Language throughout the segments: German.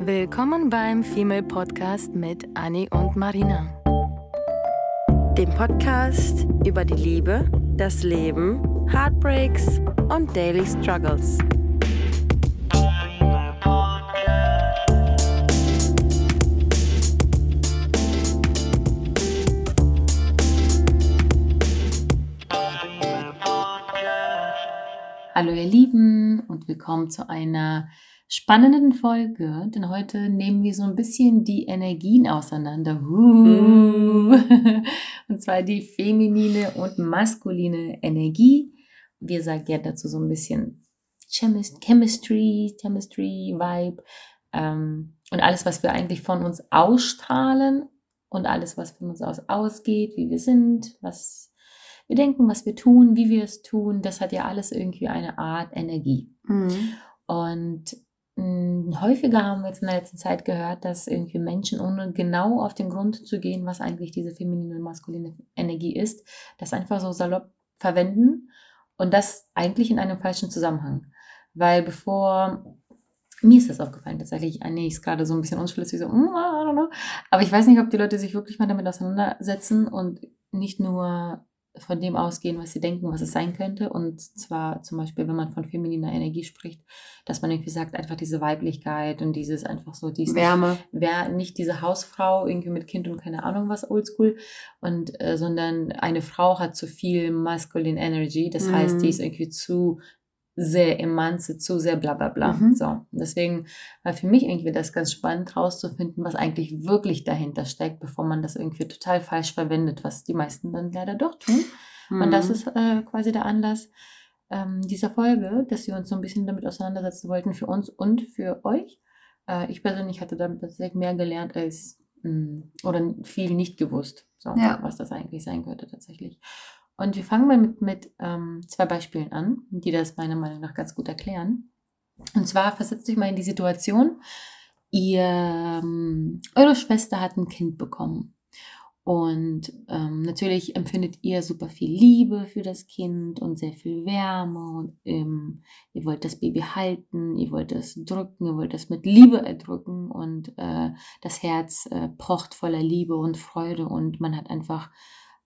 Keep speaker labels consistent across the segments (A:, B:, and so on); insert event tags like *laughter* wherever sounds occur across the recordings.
A: Willkommen beim Female Podcast mit Annie und Marina. Dem Podcast über die Liebe, das Leben, Heartbreaks und Daily Struggles.
B: Hallo ihr Lieben und willkommen zu einer spannenden Folge, denn heute nehmen wir so ein bisschen die Energien auseinander. Uh. *laughs* Und zwar die feminine und maskuline Energie. Wir sagen ja dazu so ein bisschen Chemistry, Chemistry, Vibe ähm, und alles, was wir eigentlich von uns ausstrahlen und alles, was von uns aus ausgeht, wie wir sind, was wir denken, was wir tun, wie wir es tun, das hat ja alles irgendwie eine Art Energie. Mhm. Und hm, häufiger haben wir jetzt in der letzten Zeit gehört, dass irgendwie Menschen, ohne genau auf den Grund zu gehen, was eigentlich diese feminine und maskuline Energie ist, das einfach so salopp verwenden und das eigentlich in einem falschen Zusammenhang. Weil bevor mir ist das aufgefallen tatsächlich. Nee, ist gerade so ein bisschen unschlüssig, so, mm, I don't know. Aber ich weiß nicht, ob die Leute sich wirklich mal damit auseinandersetzen und nicht nur von dem ausgehen, was sie denken, was es sein könnte. Und zwar zum Beispiel, wenn man von femininer Energie spricht, dass man irgendwie sagt, einfach diese Weiblichkeit und dieses einfach so, dies
A: Wärme.
B: Wer nicht diese Hausfrau irgendwie mit Kind und keine Ahnung was oldschool, und äh, sondern eine Frau hat zu viel masculine Energy. Das mhm. heißt, die ist irgendwie zu sehr emanze, zu sehr bla bla bla. Mhm. So. Deswegen war für mich irgendwie das ganz spannend rauszufinden, was eigentlich wirklich dahinter steckt, bevor man das irgendwie total falsch verwendet, was die meisten dann leider doch tun. Mhm. Und das mhm. ist äh, quasi der Anlass ähm, dieser Folge, dass wir uns so ein bisschen damit auseinandersetzen wollten für uns und für euch. Äh, ich persönlich hatte damit tatsächlich mehr gelernt als mh, mm, oder viel nicht gewusst, so, ja. was das eigentlich sein könnte tatsächlich. Und wir fangen mal mit, mit ähm, zwei Beispielen an, die das meiner Meinung nach ganz gut erklären. Und zwar versetzt euch mal in die Situation, ihr, ähm, eure Schwester hat ein Kind bekommen. Und ähm, natürlich empfindet ihr super viel Liebe für das Kind und sehr viel Wärme. Und ähm, ihr wollt das Baby halten, ihr wollt es drücken, ihr wollt es mit Liebe erdrücken. Und äh, das Herz äh, pocht voller Liebe und Freude. Und man hat einfach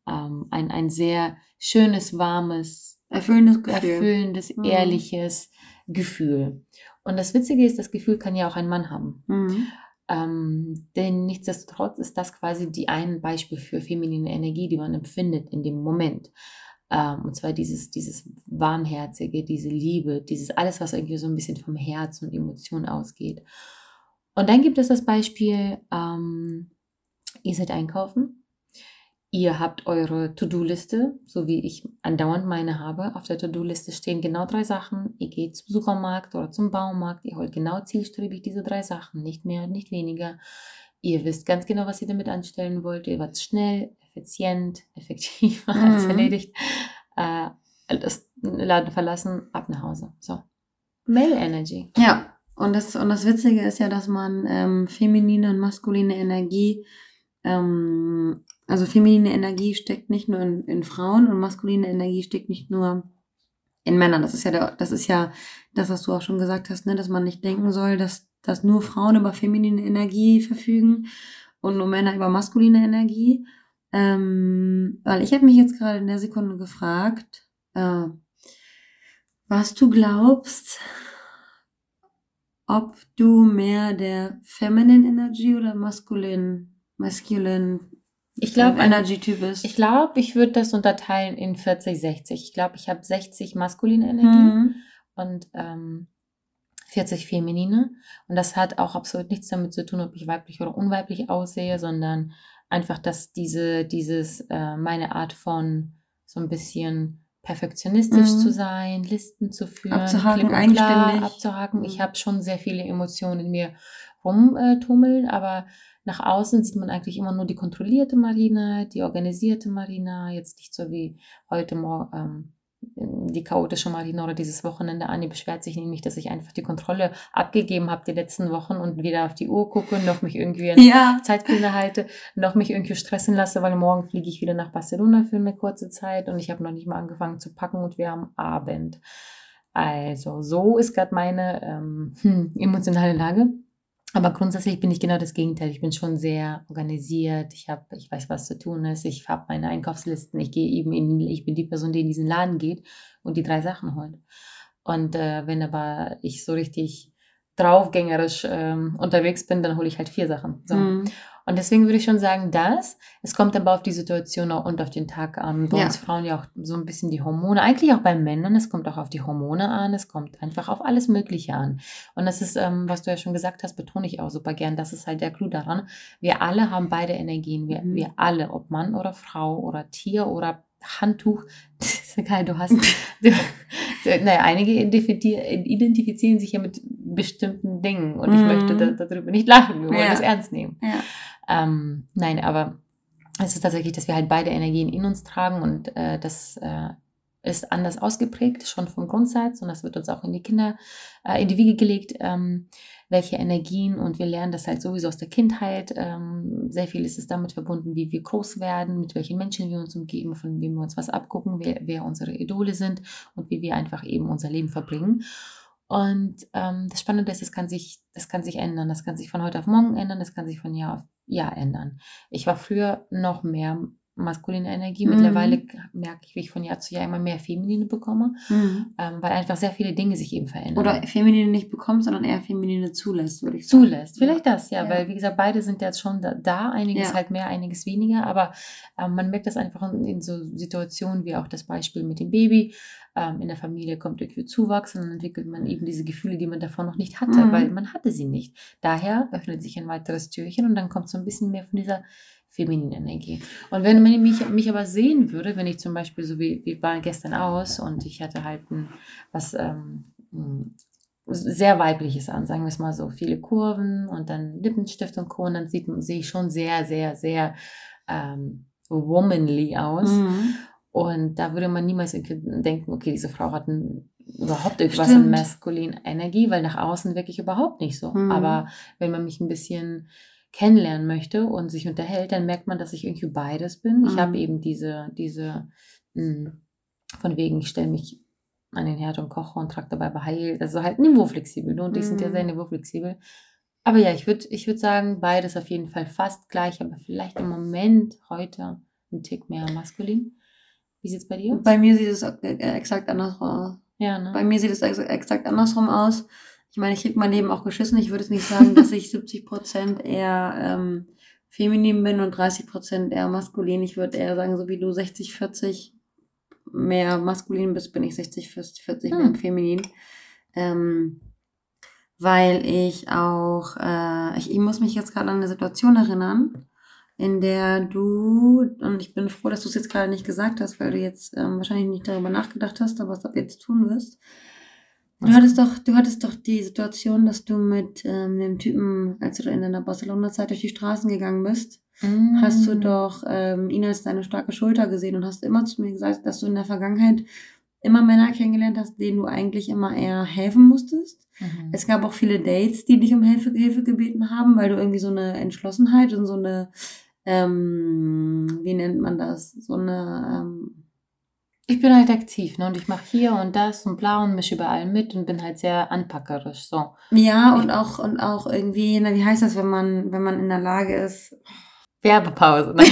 B: ähm, ein, ein sehr schönes, warmes,
A: erfüllendes, Gefühl.
B: erfüllendes mhm. ehrliches Gefühl. Und das Witzige ist, das Gefühl kann ja auch ein Mann haben. Mhm. Ähm, denn nichtsdestotrotz ist das quasi die ein Beispiel für feminine Energie, die man empfindet in dem Moment. Ähm, und zwar dieses, dieses Warmherzige, diese Liebe, dieses alles, was irgendwie so ein bisschen vom Herz und Emotionen ausgeht. Und dann gibt es das Beispiel, ähm, ihr seid einkaufen Ihr habt eure To-Do-Liste, so wie ich andauernd meine habe. Auf der To-Do-Liste stehen genau drei Sachen. Ihr geht zum Supermarkt oder zum Baumarkt. Ihr holt genau zielstrebig diese drei Sachen, nicht mehr, nicht weniger. Ihr wisst ganz genau, was ihr damit anstellen wollt. Ihr wart schnell, effizient, *laughs* effektiv, mhm. alles erledigt. Äh, das Laden verlassen, ab nach Hause. So. Male Energy.
A: Ja, und das, und das Witzige ist ja, dass man ähm, feminine und maskuline Energie ähm, also feminine Energie steckt nicht nur in, in Frauen und maskuline Energie steckt nicht nur in Männern. Das ist ja der, das ist ja das, was du auch schon gesagt hast, ne, dass man nicht denken soll, dass, dass nur Frauen über feminine Energie verfügen und nur Männer über maskuline Energie. Ähm, weil ich habe mich jetzt gerade in der Sekunde gefragt, äh, was du glaubst, ob du mehr der Feminine Energy oder maskulin, masculine
B: ich glaube, Energy-Typ ist. Ich glaube, ich würde das unterteilen in 40, 60. Ich glaube, ich habe 60 maskuline Energie mhm. und ähm, 40 feminine. Und das hat auch absolut nichts damit zu tun, ob ich weiblich oder unweiblich aussehe, sondern einfach, dass diese, dieses, äh, meine Art von so ein bisschen perfektionistisch mhm. zu sein, Listen zu führen,
A: abzuhaken, eigenständig.
B: abzuhaken. Mhm. Ich habe schon sehr viele Emotionen in mir rumtummeln, aber nach außen sieht man eigentlich immer nur die kontrollierte Marina, die organisierte Marina, jetzt nicht so wie heute morgen ähm, die chaotische Marina oder dieses Wochenende. Anni beschwert sich nämlich, dass ich einfach die Kontrolle abgegeben habe die letzten Wochen und wieder auf die Uhr gucke, noch mich irgendwie an ja. Zeitpläne halte, noch mich irgendwie stressen lasse, weil morgen fliege ich wieder nach Barcelona für eine kurze Zeit und ich habe noch nicht mal angefangen zu packen und wir haben Abend. Also so ist gerade meine ähm, hm, emotionale Lage. Aber grundsätzlich bin ich genau das Gegenteil. Ich bin schon sehr organisiert. Ich habe, ich weiß, was zu tun ist. Ich habe meine Einkaufslisten. Ich gehe eben in, ich bin die Person, die in diesen Laden geht und die drei Sachen holt. Und äh, wenn aber ich so richtig draufgängerisch ähm, unterwegs bin, dann hole ich halt vier Sachen. So. Mhm. Und deswegen würde ich schon sagen, dass es kommt aber auf die Situation und auf den Tag an. Bei ja. uns Frauen ja auch so ein bisschen die Hormone, eigentlich auch bei Männern, es kommt auch auf die Hormone an, es kommt einfach auf alles Mögliche an. Und das ist, ähm, was du ja schon gesagt hast, betone ich auch super gern, das ist halt der Clou daran. Wir alle haben beide Energien, wir, mhm. wir alle, ob Mann oder Frau oder Tier oder Handtuch, *laughs* das ist egal, du hast, du, naja, einige identifizieren sich ja mit bestimmten Dingen und ich mhm. möchte da, darüber nicht lachen, wir wollen ja. das ernst nehmen. Ja. Ähm, nein, aber es ist tatsächlich, dass wir halt beide Energien in uns tragen und äh, das äh, ist anders ausgeprägt, schon vom Grundsatz und das wird uns auch in die Kinder, äh, in die Wiege gelegt, ähm, welche Energien und wir lernen das halt sowieso aus der Kindheit. Ähm, sehr viel ist es damit verbunden, wie wir groß werden, mit welchen Menschen wir uns umgeben, von wem wir uns was abgucken, wer, wer unsere Idole sind und wie wir einfach eben unser Leben verbringen. Und ähm, das Spannende ist, das kann, sich, das kann sich ändern. Das kann sich von heute auf morgen ändern, das kann sich von Jahr auf Jahr ändern. Ich war früher noch mehr maskuline Energie. Mhm. Mittlerweile merke ich, wie ich von Jahr zu Jahr immer mehr feminine bekomme, mhm. ähm, weil einfach sehr viele Dinge sich eben verändern.
A: Oder feminine nicht bekommt, sondern eher feminine zulässt, würde ich sagen.
B: Zulässt, vielleicht das, ja, ja, weil wie gesagt, beide sind jetzt schon da, da einiges ja. halt mehr, einiges weniger, aber ähm, man merkt das einfach in, in, so Situationen wie auch das Beispiel mit dem Baby. Ähm, in der Familie kommt irgendwie Zuwachs und dann entwickelt man eben diese Gefühle, die man davor noch nicht hatte, mhm. weil man hatte sie nicht. Daher öffnet sich ein weiteres Türchen und dann kommt so ein bisschen mehr von dieser feminine Energie. Und wenn man mich, mich aber sehen würde, wenn ich zum Beispiel so wie, wie war gestern aus und ich hatte halt ein, was ähm, sehr weibliches an, sagen wir es mal so, viele Kurven und dann Lippenstift und Co. Und dann sieht, sehe ich schon sehr, sehr, sehr ähm, womanly aus. Mhm. Und da würde man niemals denken, okay, diese Frau hat ein, überhaupt irgendwas Stimmt. in maskulin Energie, weil nach außen wirklich überhaupt nicht so. Mhm. Aber wenn man mich ein bisschen kennenlernen möchte und sich unterhält, dann merkt man, dass ich irgendwie beides bin. Mhm. Ich habe eben diese, diese, mh, hm, von wegen, ich stelle mich an den Herd und koche und trage dabei beheilt. Also halt niveauflexibel. Du und ich mhm. sind ja sehr mhm. niveauflexibel. Aber ja, ich würde ich würd sagen, beides auf jeden Fall fast gleich, aber vielleicht im Moment heute ein Tick mehr maskulin. Wie sieht es bei dir aus?
A: Bei mir sieht es äh, exakt andersrum aus. Ja, ne? Bei mir sieht es exakt andersrum aus ich meine, ich kriege mein Leben auch geschissen. Ich würde jetzt nicht sagen, dass ich 70 Prozent eher ähm, feminin bin und 30 Prozent eher maskulin. Ich würde eher sagen, so wie du 60, 40 mehr maskulin bist, bin ich 60, 40, 40 hm. mehr feminin. Ähm, weil ich auch, äh, ich, ich muss mich jetzt gerade an eine Situation erinnern, in der du, und ich bin froh, dass du es jetzt gerade nicht gesagt hast, weil du jetzt ähm, wahrscheinlich nicht darüber nachgedacht hast, aber was du ab jetzt tun wirst. Du hattest doch, du hattest doch die Situation, dass du mit ähm, dem Typen, als du in deiner Barcelona-Zeit durch die Straßen gegangen bist, mm. hast du doch ähm, ihn als deine starke Schulter gesehen und hast immer zu mir gesagt, dass du in der Vergangenheit immer Männer kennengelernt hast, denen du eigentlich immer eher helfen musstest. Mhm. Es gab auch viele Dates, die dich um Hilfe, Hilfe gebeten haben, weil du irgendwie so eine Entschlossenheit und so eine, ähm, wie nennt man das, so eine ähm,
B: ich bin halt aktiv, ne? Und ich mache hier und das und bla und mische überall mit und bin halt sehr anpackerisch. So.
A: Ja, und auch, und auch irgendwie, na, wie heißt das, wenn man, wenn man in der Lage ist.
B: Werbepause, ne?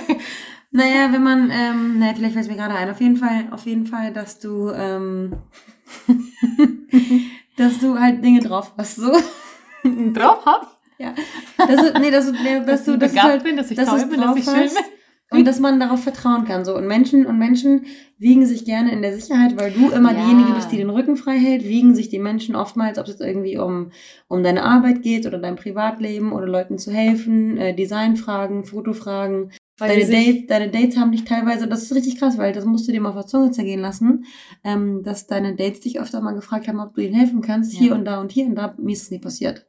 B: *laughs*
A: naja, wenn man, ähm, naja, vielleicht fällt es mir gerade ein. Auf jeden Fall, auf jeden Fall, dass du, ähm, *laughs* dass du halt Dinge drauf hast, so.
B: drauf hab?
A: Ja. Dass du, nee, dass du, nee, dass, dass du, dass
B: begabt halt, bin, dass ich toll bin, dass ich schön bin.
A: Und dass man darauf vertrauen kann. So. Und Menschen und Menschen wiegen sich gerne in der Sicherheit, weil du immer ja. diejenige bist, die den Rücken frei hält, wiegen sich die Menschen oftmals, ob es jetzt irgendwie um, um deine Arbeit geht oder dein Privatleben oder Leuten zu helfen, äh, Designfragen, Fotofragen, deine, Dates, deine Dates haben dich teilweise, das ist richtig krass, weil das musst du dir mal auf der Zunge zergehen lassen, ähm, dass deine Dates dich öfter mal gefragt haben, ob du ihnen helfen kannst, ja. hier und da und hier und da. Mir ist es nie passiert.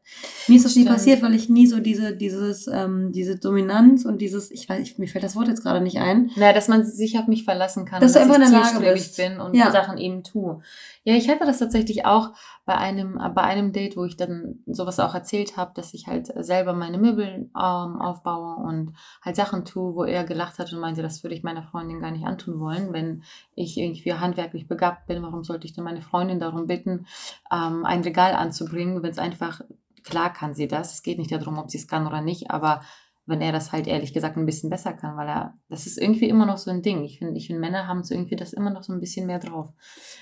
A: Mir ist das nie passiert, weil ich nie so diese, dieses, ähm, diese Dominanz und dieses, ich weiß, ich, mir fällt das Wort jetzt gerade nicht ein.
B: Naja, dass man sich auf mich verlassen kann,
A: dass, dass du einfach in der Lage bist.
B: bin und ja. Sachen eben tue. Ja, ich hatte das tatsächlich auch bei einem, bei einem Date, wo ich dann sowas auch erzählt habe, dass ich halt selber meine Möbel ähm, aufbaue und halt Sachen tue, wo er gelacht hat und meinte, das würde ich meiner Freundin gar nicht antun wollen, wenn ich irgendwie handwerklich begabt bin. Warum sollte ich denn meine Freundin darum bitten, ähm, ein Regal anzubringen, wenn es einfach klar kann sie das. Es geht nicht darum, ob sie es kann oder nicht, aber wenn er das halt ehrlich gesagt ein bisschen besser kann, weil er, das ist irgendwie immer noch so ein Ding. Ich finde, ich finde, Männer haben so irgendwie das immer noch so ein bisschen mehr drauf.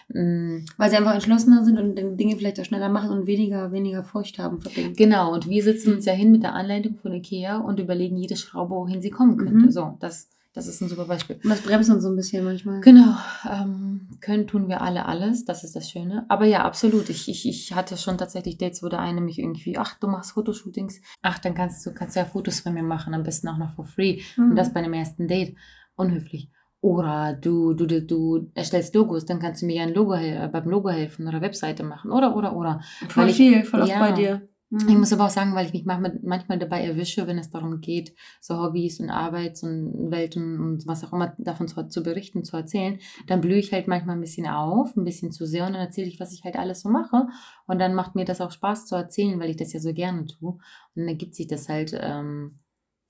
A: Mhm. Weil sie einfach entschlossener sind und Dinge vielleicht auch schneller machen und weniger, weniger Furcht haben vor Dingen.
B: Genau, und wir sitzen uns ja hin mit der Anleitung von Ikea und überlegen jede Schraube, wohin sie kommen könnte. Mhm. So, das das ist ein super Beispiel.
A: Und das bremst uns so ein bisschen manchmal.
B: Genau. Ähm, können tun wir alle alles. Das ist das Schöne. Aber ja, absolut. Ich, ich, ich hatte schon tatsächlich Dates, wo der eine mich irgendwie, ach, du machst Fotoshootings. Ach, dann kannst du, kannst ja Fotos von mir machen. Am besten auch noch for free. Mhm. Und das bei einem ersten Date. Unhöflich. Oder du, du, du, du erstellst Logos, dann kannst du mir ja ein Logo, äh, beim Logo helfen oder Webseite machen. Oder, oder, oder.
A: Voll Weil viel, voll oft ja, bei dir.
B: Mhm. Ich muss aber auch sagen, weil ich mich manchmal dabei erwische, wenn es darum geht, so Hobbys und Arbeits- und Welten und was auch immer davon zu, zu, berichten, zu erzählen, dann blühe ich halt manchmal ein bisschen auf, ein bisschen zu sehr und dann erzähle ich, was ich halt alles so mache. Und dann macht mir das auch Spaß zu erzählen, weil ich das ja so gerne tue. Und dann ergibt sich das halt ähm,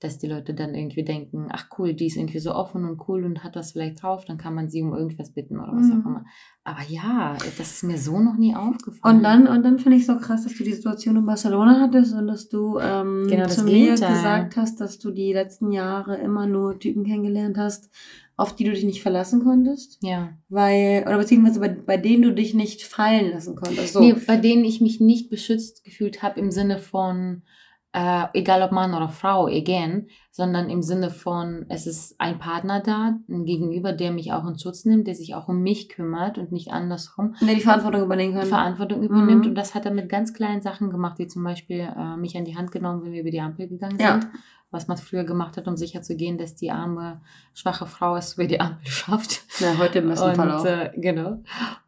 B: dass die Leute dann irgendwie denken, ach cool, die ist irgendwie so offen und cool und hat was vielleicht drauf, dann kann man sie um irgendwas bitten oder was mhm. auch immer. Aber ja, das ist mir so noch nie aufgefallen.
A: Und dann, und dann finde ich so krass, dass du die Situation in Barcelona hattest und dass du ähm, genau zu mir gesagt hast, dass du die letzten Jahre immer nur Typen kennengelernt hast, auf die du dich nicht verlassen konntest.
B: Ja.
A: Weil, oder beziehungsweise bei, bei denen du dich nicht fallen lassen konntest.
B: So. Nee, bei denen ich mich nicht beschützt gefühlt habe im Sinne von, äh, egal ob Mann oder Frau, again, sondern im Sinne von, es ist ein Partner da, ein Gegenüber, der mich auch in Schutz nimmt, der sich auch um mich kümmert und nicht andersrum.
A: Der die Verantwortung übernehmen kann.
B: Verantwortung übernimmt mhm. und das hat er mit ganz kleinen Sachen gemacht, wie zum Beispiel äh, mich an die Hand genommen, wenn wir über die Ampel gegangen ja. sind was man früher gemacht hat, um sicher zu gehen, dass die arme, schwache Frau es über die Ampel *laughs* schafft.
A: Ja, heute im besten
B: und,
A: Fall auch.
B: Äh, genau.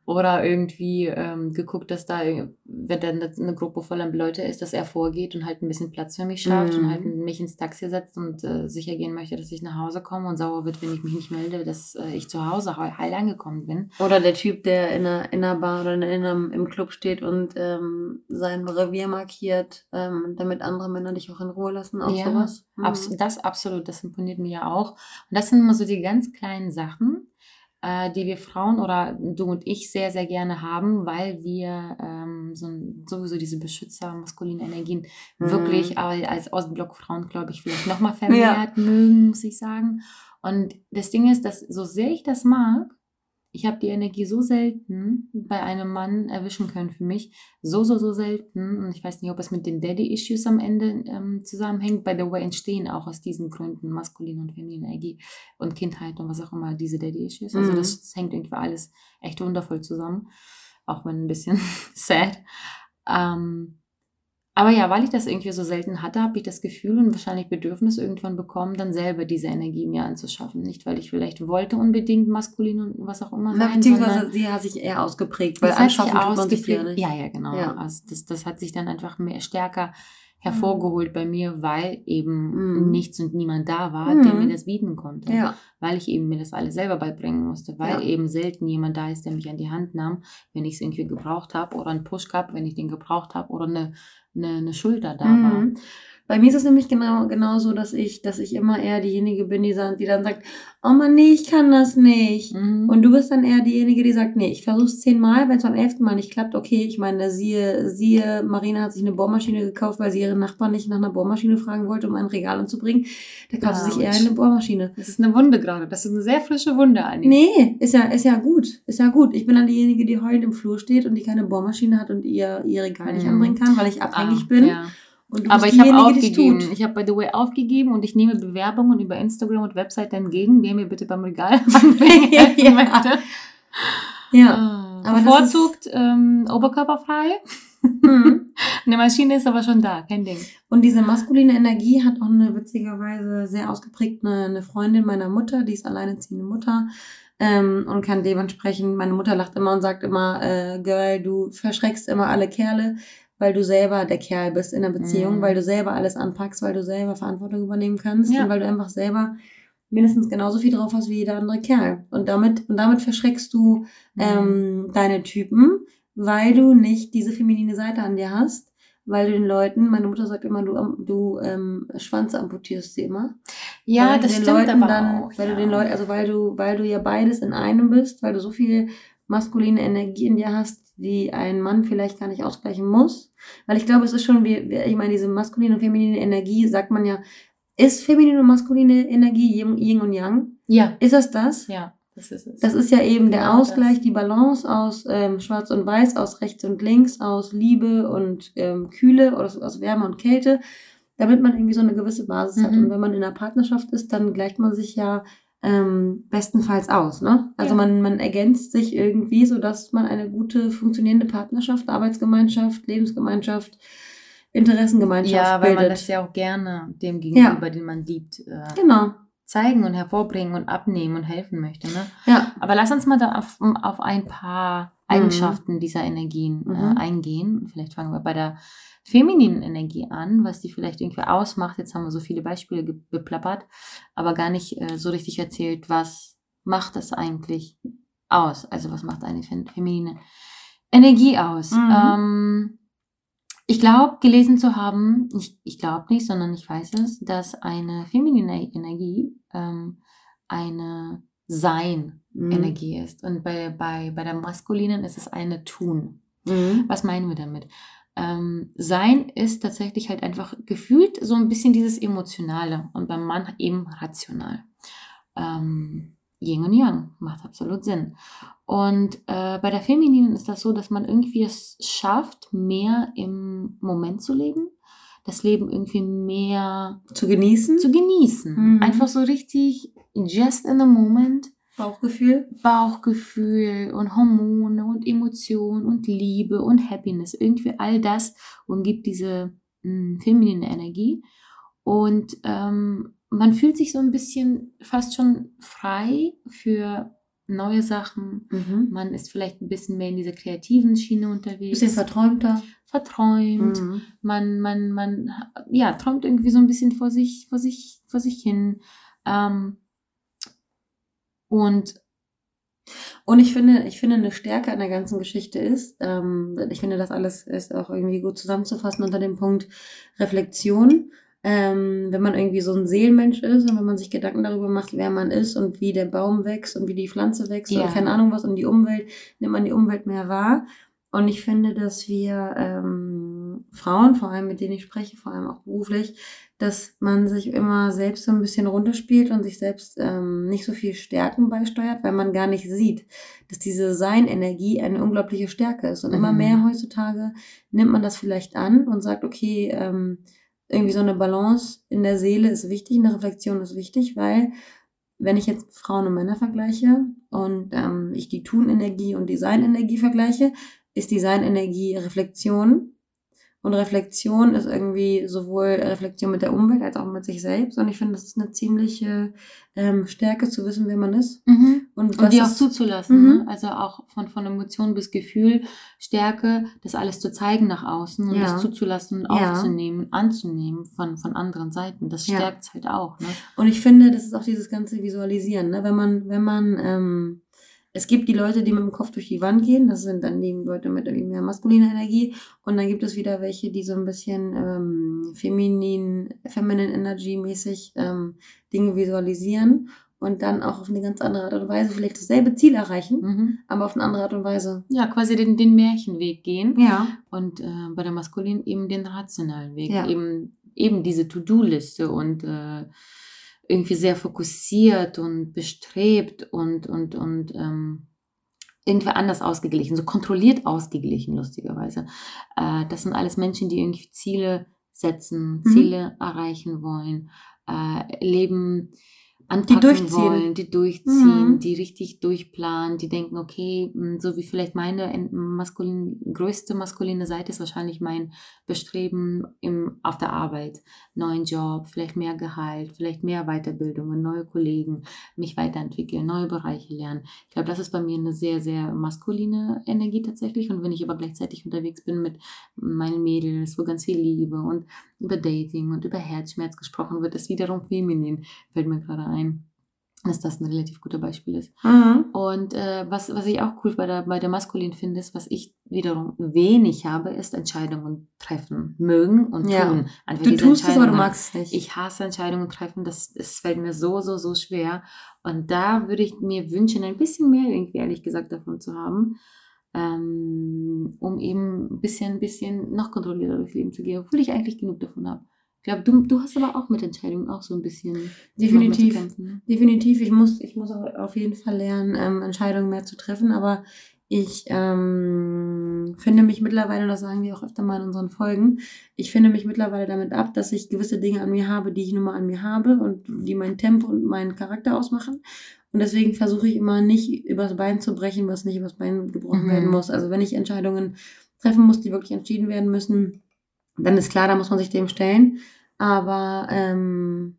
B: Oder irgendwie ähm, geguckt, dass da, wenn dann eine Gruppe voller Leute ist, dass er vorgeht und halt ein bisschen Platz für mich schafft mhm. und halt mich ins Taxi setzt und äh, sicher gehen möchte, dass ich nach Hause komme und sauer wird, wenn ich mich nicht melde, dass äh, ich zu Hause heil angekommen bin.
A: Oder der Typ, der in einer, in einer Bar oder in einem, im Club steht und ähm, sein Revier markiert, ähm, damit andere Männer dich auch in Ruhe lassen, auch ja, sowas.
B: Mhm. Abs das absolut, das imponiert mir ja auch. Und das sind immer so die ganz kleinen Sachen, äh, die wir Frauen oder du und ich sehr, sehr gerne haben, weil wir ähm, so, sowieso diese Beschützer maskulinen Energien mhm. wirklich als Ostblock-Frauen, glaube ich, vielleicht nochmal vermehrt ja. mögen, muss ich sagen. Und das Ding ist, dass so sehr ich das mag, ich habe die Energie so selten bei einem Mann erwischen können für mich. So, so, so selten. Und ich weiß nicht, ob es mit den Daddy-Issues am Ende ähm, zusammenhängt. By the way, entstehen auch aus diesen Gründen maskuline und feminine Energie und Kindheit und was auch immer diese Daddy-Issues. Also mhm. das hängt irgendwie alles echt wundervoll zusammen. Auch wenn ein bisschen *laughs* sad. Ähm, aber ja, weil ich das irgendwie so selten hatte, habe ich das Gefühl und wahrscheinlich Bedürfnis irgendwann bekommen, dann selber diese Energie mir anzuschaffen. Nicht, weil ich vielleicht wollte unbedingt maskulin und was auch immer
A: sein. Na, beziehungsweise sie hat sich eher ausgeprägt, weil anschaffen tut man sich ja nicht.
B: Ja, ja, genau. Ja. Also das, das hat sich dann einfach mehr stärker hervorgeholt mhm. bei mir, weil eben mhm. nichts und niemand da war, mhm. der mir das bieten konnte.
A: Ja.
B: Weil ich eben mir das alles selber beibringen musste, weil ja. eben selten jemand da ist, der mich an die Hand nahm, wenn ich es irgendwie gebraucht habe oder einen Push gab, wenn ich den gebraucht habe oder eine eine, eine Schulter da mhm. war.
A: Bei mir ist es nämlich genau, genau so, dass ich, dass ich immer eher diejenige bin, die, die dann sagt, oh Mann, nee, ich kann das nicht. Mhm. Und du bist dann eher diejenige, die sagt, nee, ich versuch's zehnmal, wenn es beim elften Mal nicht klappt, okay, ich meine, siehe, siehe, Marina hat sich eine Bohrmaschine gekauft, weil sie ihre Nachbarn nicht nach einer Bohrmaschine fragen wollte, um ein Regal anzubringen. Da kauft sie sich eher eine Bohrmaschine.
B: Das ist eine Wunde gerade. Das ist eine sehr frische Wunde, Anni.
A: Nee, ist ja, ist ja gut. Ist ja gut. Ich bin dann diejenige, die heulend im Flur steht und die keine Bohrmaschine hat und ihr, ihr Regal nicht mhm. anbringen kann, weil ich abhängig ah, bin. Ja
B: aber ich habe aufgegeben. Ich habe by the way aufgegeben und ich nehme Bewerbungen über Instagram und Website entgegen, wer mir bitte beim Regal *laughs* *laughs* ja. möchte. Ja. Ah, aber bevorzugt ähm, oberkörperfrei. Mhm. *laughs* Eine Maschine ist aber schon da, kein Ding.
A: Und diese maskuline Energie hat auch eine witzigerweise sehr ausgeprägt eine, eine Freundin meiner Mutter, die ist alleinerziehende Mutter ähm, und kann dementsprechend, meine Mutter lacht immer und sagt immer, äh, Girl, du verschreckst immer alle Kerle, weil du selber der Kerl bist in der Beziehung, mhm. weil du selber alles anpackst, weil du selber Verantwortung übernehmen kannst ja. und weil du einfach selber mindestens genauso viel drauf hast wie jeder andere Kerl. Und damit, und damit verschreckst du mhm. ähm, deine Typen, weil du nicht diese feminine Seite an dir hast, weil du den Leuten, meine Mutter sagt immer, du, du ähm, Schwanze amputierst sie immer.
B: Ja, das stimmt Leuten aber
A: dann, auch, weil ja. du den Leuten, also weil du, weil du ja beides in einem bist, weil du so viel maskuline Energie in dir hast, die ein Mann vielleicht gar nicht ausgleichen muss. Weil ich glaube, es ist schon, wie, ich meine, diese maskuline und feminine Energie, sagt man ja, ist feminine und maskuline Energie Yin und Yang?
B: Ja.
A: Ist das das?
B: Ja, das ist es.
A: Das ist ja eben der Ausgleich, die Balance aus ähm, Schwarz und Weiß, aus Rechts und Links, aus Liebe und ähm, Kühle oder aus, aus Wärme und Kälte, damit man irgendwie so eine gewisse Basis hat.
B: Mhm.
A: Und wenn man in einer Partnerschaft ist, dann gleicht man sich ja ähm, bestenfalls aus. Ne? Also
B: Ja.
A: man, man ergänzt sich irgendwie, sodass man eine gute, funktionierende Partnerschaft, Arbeitsgemeinschaft, Lebensgemeinschaft, Interessengemeinschaft
B: ja, weil
A: bildet.
B: man das ja auch gerne dem gegenüber, den man liebt, äh,
A: genau.
B: zeigen und hervorbringen und abnehmen und helfen möchte. Ne?
A: Ja.
B: Aber lass uns mal da auf, auf ein paar Eigenschaften dieser Energien
A: Mhm.
B: äh, eingehen. Vielleicht fangen wir bei der femininen Energie an, was die vielleicht irgendwie ausmacht. Jetzt haben wir so viele Beispiele ge- beplappert, aber gar nicht äh, so richtig erzählt, was macht das eigentlich aus? Also was macht eine fem- feminine Energie aus?
A: Mhm.
B: Ähm, ich glaube, gelesen zu haben, ich, ich glaube nicht, sondern ich weiß es, dass eine feminine Energie ähm, eine Sein-Energie
A: Mhm.
B: ist. Und bei, bei, bei der maskulinen ist es eine Tun.
A: Mhm.
B: Was meinen wir damit? Ähm, Sein ist tatsächlich halt einfach gefühlt so ein bisschen dieses Emotionale und beim Mann eben rational. Ähm, Yin und Yang macht absolut Sinn. Und äh, bei der Femininen ist das so, dass man irgendwie es schafft, mehr im Moment zu leben, das Leben irgendwie mehr
A: Zu genießen.
B: zu genießen.
A: Mhm.
B: Einfach so richtig just in the moment.
A: Bauchgefühl.
B: Bauchgefühl und Hormone und Emotionen und Liebe und Happiness. Irgendwie all das umgibt diese mh, feminine Energie. Und ähm, man fühlt sich so ein bisschen fast schon frei für neue Sachen.
A: Mhm.
B: Man ist vielleicht ein bisschen mehr in dieser kreativen Schiene unterwegs.
A: Bisschen verträumter.
B: verträumt.
A: Mhm.
B: Man, man, man, ja, träumt irgendwie so ein bisschen vor sich, vor sich, vor sich hin. Ähm, und
A: Und ich finde, ich finde, eine Stärke an der ganzen Geschichte ist, ähm, ich finde, das alles ist auch irgendwie gut zusammenzufassen unter dem Punkt Reflexion. Ähm, wenn man irgendwie so ein Seelenmensch ist und wenn man sich Gedanken darüber macht, wer man ist und wie der Baum wächst und wie die Pflanze wächst
B: Ja.
A: und keine Ahnung was und die Umwelt, nimmt man die Umwelt mehr wahr. Und ich finde, dass wir ähm, Frauen, vor allem mit denen ich spreche, vor allem auch beruflich, dass man sich immer selbst so ein bisschen runterspielt und sich selbst ähm, nicht so viel Stärken beisteuert, weil man gar nicht sieht, dass diese Sein-Energie eine unglaubliche Stärke ist. Und immer
B: Mhm.
A: mehr heutzutage nimmt man das vielleicht an und sagt, okay, ähm, irgendwie so eine Balance in der Seele ist wichtig, eine Reflexion ist wichtig, weil wenn ich jetzt Frauen und Männer vergleiche und ähm, ich die Tun-Energie und die Sein-Energie vergleiche, ist die Sein-Energie Reflexion. Und Reflexion ist irgendwie sowohl Reflexion mit der Umwelt als auch mit sich selbst. Und ich finde, das ist eine ziemliche ähm, Stärke zu wissen, wer man ist. Und,
B: Und
A: was
B: die auch zuzulassen.
A: Mhm.
B: Ne? Also auch von, von Emotion bis Gefühl, Stärke, das alles zu zeigen nach außen und
A: Ja.
B: das zuzulassen,
A: Ja.
B: aufzunehmen, anzunehmen von, von anderen Seiten. Das
A: Ja.
B: stärkt es halt auch. Ne?
A: Und ich finde, das ist auch dieses ganze Visualisieren. Ne? Wenn man, wenn man, ähm, es gibt die Leute, die mit dem Kopf durch die Wand gehen, das sind dann die Leute mit irgendwie mehr maskuliner Energie. Und dann gibt es wieder welche, die so ein bisschen ähm, feminin, feminine Energy mäßig ähm, Dinge visualisieren und dann auch auf eine ganz andere Art und Weise vielleicht dasselbe Ziel erreichen,
B: Mhm.
A: aber auf eine andere Art und Weise.
B: Ja, quasi den, den Märchenweg gehen.
A: Ja.
B: Und äh, bei der Maskulin eben den rationalen Weg.
A: Ja.
B: Eben, eben diese To-Do-Liste und äh, irgendwie sehr fokussiert und bestrebt und, und, und ähm, irgendwie anders ausgeglichen, so kontrolliert ausgeglichen, lustigerweise. Äh, das sind alles Menschen, die irgendwie Ziele setzen,
A: Mhm.
B: Ziele erreichen wollen, äh, Leben anpacken
A: durchziehen.
B: wollen, die durchziehen,
A: Mhm.
B: die richtig durchplanen, die denken, okay, mh, so wie vielleicht meine maskulin, größte maskuline Seite ist wahrscheinlich mein Bestreben im, auf der Arbeit, neuen Job, vielleicht mehr Gehalt, vielleicht mehr Weiterbildungen, neue Kollegen, mich weiterentwickeln, neue Bereiche lernen. Ich glaube, das ist bei mir eine sehr, sehr maskuline Energie tatsächlich. Und wenn ich aber gleichzeitig unterwegs bin mit meinen Mädels, wo ganz viel Liebe und über Dating und über Herzschmerz gesprochen wird, ist wiederum feminin, fällt mir gerade ein, dass das ein relativ guter Beispiel ist.
A: Mhm.
B: Und äh, was, was ich auch cool bei der, bei der Maskulin finde, ist, was ich wiederum wenig habe, ist Entscheidungen treffen, mögen und
A: Ja.
B: tun. Einfach
A: Du tust es, aber du
B: Entscheidungen.
A: magst es nicht.
B: Ich hasse Entscheidungen treffen, das, das fällt mir so, so, so schwer. Und da würde ich mir wünschen, ein bisschen mehr irgendwie, ehrlich gesagt, davon zu haben. ähm, um eben ein bisschen, ein bisschen noch kontrollierter durchs Leben zu gehen, obwohl ich eigentlich genug davon habe. Ich glaube, du, du hast aber auch mit Entscheidungen auch so ein bisschen
A: Definitiv.
B: mitzukämpfen, ne?
A: Definitiv. Ich muss, ich muss auch auf jeden Fall lernen, ähm, Entscheidungen mehr zu treffen, aber ich ähm, finde mich mittlerweile, und das sagen wir auch öfter mal in unseren Folgen, ich finde mich mittlerweile damit ab, dass ich gewisse Dinge an mir habe, die ich nun mal an mir habe und die mein Tempo und meinen Charakter ausmachen. Und deswegen versuche ich immer nicht übers Bein zu brechen, was nicht übers Bein gebrochen
B: Mhm.
A: werden muss. Also wenn ich Entscheidungen treffen muss, die wirklich entschieden werden müssen, dann ist klar, da muss man sich dem stellen. Aber ähm,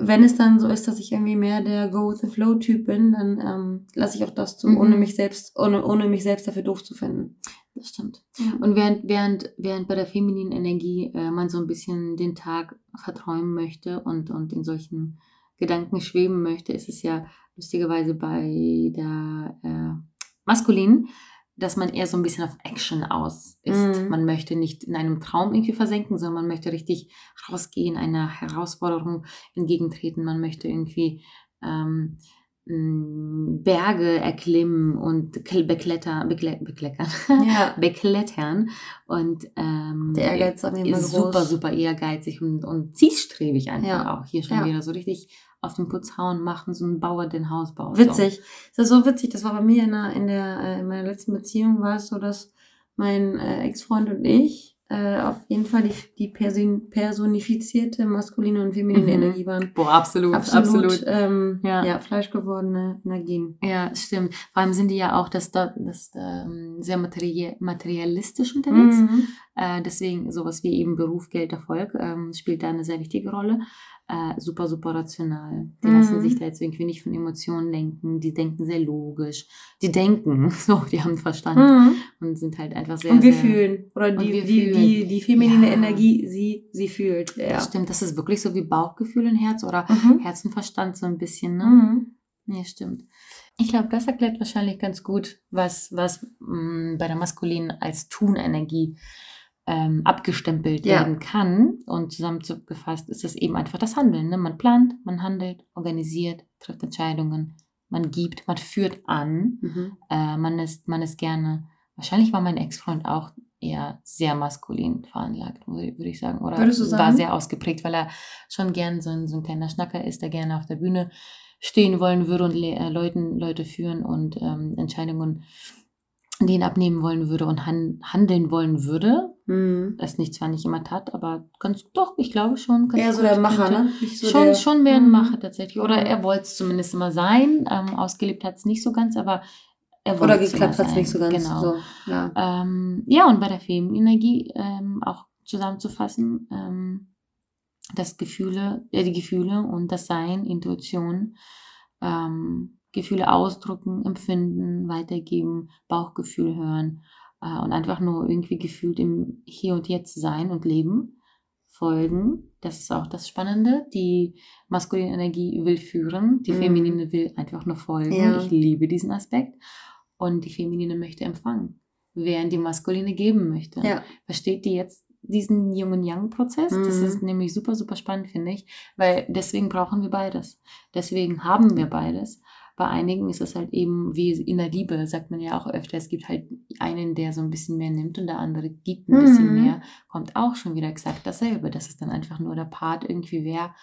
A: wenn es dann so ist, dass ich irgendwie mehr der Go-with-the-Flow-Typ bin, dann ähm, lasse ich auch das zu,
B: Mhm.
A: ohne mich selbst, ohne, ohne mich selbst dafür doof zu finden.
B: Das stimmt. Und während, während, während bei der femininen Energie äh, man so ein bisschen den Tag verträumen möchte und, und in solchen Gedanken schweben möchte, ist es ja lustigerweise bei der äh, maskulinen, dass man eher so ein bisschen auf Action aus ist.
A: Mhm.
B: Man möchte nicht in einem Traum irgendwie versenken, sondern man möchte richtig rausgehen, einer Herausforderung entgegentreten. Man möchte irgendwie ähm, mh, Berge erklimmen und kl- beklettern, bekle bekleckern
A: Ja. *laughs*
B: beklettern und ähm,
A: Der Ehrgeiz ist groß.
B: super, super ehrgeizig und, und zielstrebig einfach
A: Ja.
B: auch. Hier schon
A: Ja.
B: wieder so richtig auf den Putz hauen, machen, so ein Bauer den Haus baut.
A: Witzig. Das ist so witzig. Das war bei mir in, der, in, der, äh, in meiner letzten Beziehung war es so, dass mein äh, Ex-Freund und ich äh, auf jeden Fall die, die person personifizierte maskuline und feminine
B: Mhm.
A: Energie waren.
B: Boah, absolut,
A: Absolut,
B: absolut.
A: Ähm,
B: Ja.
A: ja. fleischgewordene Energien.
B: Ja, stimmt. Vor allem sind die ja auch das, das, das ähm, sehr materie materialistisch unterwegs.
A: Mhm.
B: Äh, deswegen sowas wie eben Beruf, Geld, Erfolg ähm, spielt da eine sehr wichtige Rolle. Äh, super, super rational. Die
A: Mhm.
B: lassen sich da jetzt irgendwie nicht von Emotionen lenken. Die denken sehr logisch. Die denken, *laughs* so, die haben Verstand
A: Mhm.
B: und sind halt einfach sehr,
A: Und wir
B: sehr...
A: fühlen. Oder die, die,
B: fühlen.
A: die, die feminine
B: Ja.
A: Energie, sie, sie fühlt. Ja.
B: Stimmt, das ist wirklich so wie Bauchgefühl und Herz oder
A: Mhm.
B: Herz und Verstand so ein bisschen, ne?
A: Mhm.
B: Nee, stimmt. Ich glaube, das erklärt wahrscheinlich ganz gut, was, was mh, bei der maskulinen als Tunenergie ähm, abgestempelt
A: Ja.
B: werden kann. Und zusammengefasst ist es eben einfach das Handeln. Ne? Man plant, man handelt, organisiert, trifft Entscheidungen, man gibt, man führt an,
A: Mhm.
B: äh, man, ist, man ist gerne, wahrscheinlich war mein Ex-Freund auch eher sehr maskulin veranlagt, würde ich sagen. Oder
A: Würdest du
B: war
A: sagen?
B: sehr ausgeprägt, weil er schon gern so ein, so ein kleiner Schnacker ist, der gerne auf der Bühne stehen wollen würde und äh, Leuten, Leute führen und ähm, Entscheidungen denen abnehmen wollen würde und han handeln wollen würde.
A: Mhm.
B: Das nicht zwar nicht immer tat, aber ganz doch, ich glaube schon. Ganz
A: Eher so der Macher,
B: könnte-
A: ne? So
B: schon,
A: der,
B: schon mehr ein
A: Mhm.
B: Macher tatsächlich. Oder er wollte es zumindest immer sein. Ähm, ausgelebt hat es nicht so ganz, aber er wollte
A: Oder
B: es
A: geklappt
B: immer
A: hat es nicht so ganz.
B: Genau.
A: So. Ja.
B: Ähm, ja, und bei der Femenenergie ähm, auch zusammenzufassen, ähm, das Gefühle, äh, die Gefühle und das Sein, Intuition, ähm, Gefühle ausdrücken, empfinden, weitergeben, Bauchgefühl hören äh, und einfach nur irgendwie gefühlt im Hier und Jetzt sein und leben, folgen. Das ist auch das Spannende. Die maskuline Energie will führen, die
A: Mhm.
B: feminine will einfach nur folgen.
A: Ja.
B: Ich liebe diesen Aspekt. Und die feminine möchte empfangen, während die maskuline geben möchte.
A: ja.
B: Versteht die jetzt diesen Yin und Yang-Prozess? Das
A: Mhm.
B: ist nämlich super, super spannend, finde ich, weil deswegen brauchen wir beides. Deswegen haben wir beides. Bei einigen ist es halt eben wie in der Liebe, sagt man ja auch öfter, es gibt halt einen, der so ein bisschen mehr nimmt und der andere gibt ein bisschen
A: Mhm.
B: mehr, kommt auch schon wieder exakt dasselbe. Das ist dann einfach nur der Part irgendwie, wer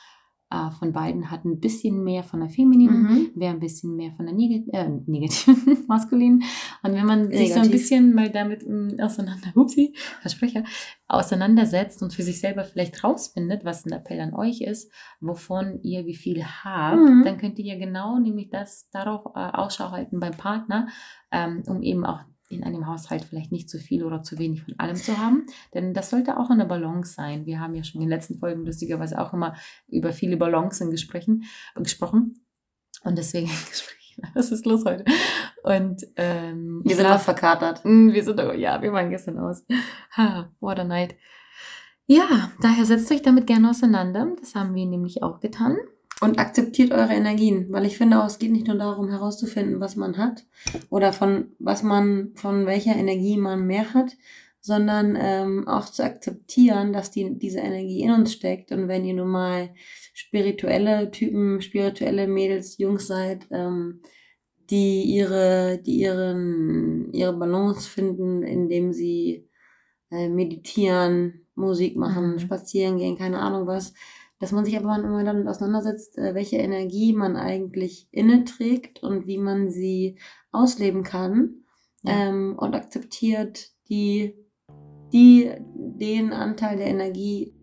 B: äh, von beiden hat ein bisschen mehr von der femininen,
A: Mhm.
B: wer ein bisschen mehr von der Neg äh, negativen, *laughs* maskulinen. Und wenn man sich so ein
A: Negativ.
B: bisschen mal damit mm, auseinander, upsie, Versprecher, auseinandersetzt und für sich selber vielleicht rausfindet, was ein Appell an euch ist, wovon ihr wie viel habt,
A: Mhm.
B: dann könnt ihr ja genau nämlich das darauf äh, Ausschau halten beim Partner, ähm, um eben auch in einem Haushalt vielleicht nicht zu viel oder zu wenig von allem zu haben. Denn das sollte auch eine Balance sein. Wir haben ja schon in den letzten Folgen lustigerweise auch immer über viele Balancen gesprochen. gesprochen. Und deswegen, *laughs* was ist los heute? Und ähm,
A: Wir sind auch verkatert.
B: Mm, Wir sind, ja, wir waren gestern aus. Ha, what a night. Ja, daher setzt euch damit gerne auseinander. Das haben wir nämlich auch getan.
A: Und akzeptiert eure Energien, weil ich finde auch, es geht nicht nur darum herauszufinden, was man hat oder von was man, von welcher Energie man mehr hat, sondern ähm, auch zu akzeptieren, dass die, diese Energie in uns steckt. Und wenn ihr nun mal spirituelle Typen, spirituelle Mädels, Jungs seid, ähm, die ihre, die ihren, ihre Balance finden, indem sie äh, meditieren, Musik machen,
B: Mhm.
A: spazieren gehen, keine Ahnung was. Dass man sich aber immer damit auseinandersetzt, äh, welche Energie man eigentlich inne trägt und wie man sie ausleben kann
B: Ja.
A: ähm, und akzeptiert die, die, den Anteil der Energie,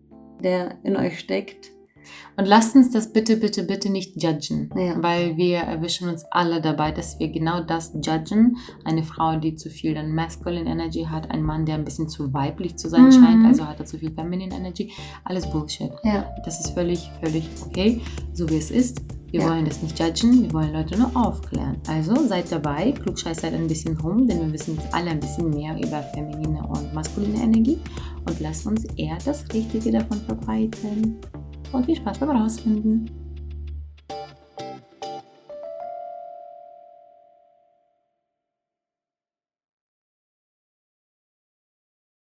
A: der in euch steckt.
B: Und lasst uns das bitte, bitte, bitte nicht judgen,
A: Ja.
B: weil wir erwischen uns alle dabei, dass wir genau das judgen. Eine Frau, die zu viel dann Masculine Energy hat, ein Mann, der ein bisschen zu weiblich zu sein
A: Mhm.
B: scheint, also hat er zu viel Feminine Energy. Alles Bullshit.
A: Ja,
B: Das ist völlig, völlig okay, so wie es ist. Wir
A: Ja.
B: wollen das nicht judgen, wir wollen Leute nur aufklären. Also seid dabei, klugscheißert ein bisschen rum, denn wir wissen jetzt alle ein bisschen mehr über feminine und maskuline Energie und lasst uns eher das Richtige davon verbreiten. Und viel Spaß beim Rausfinden.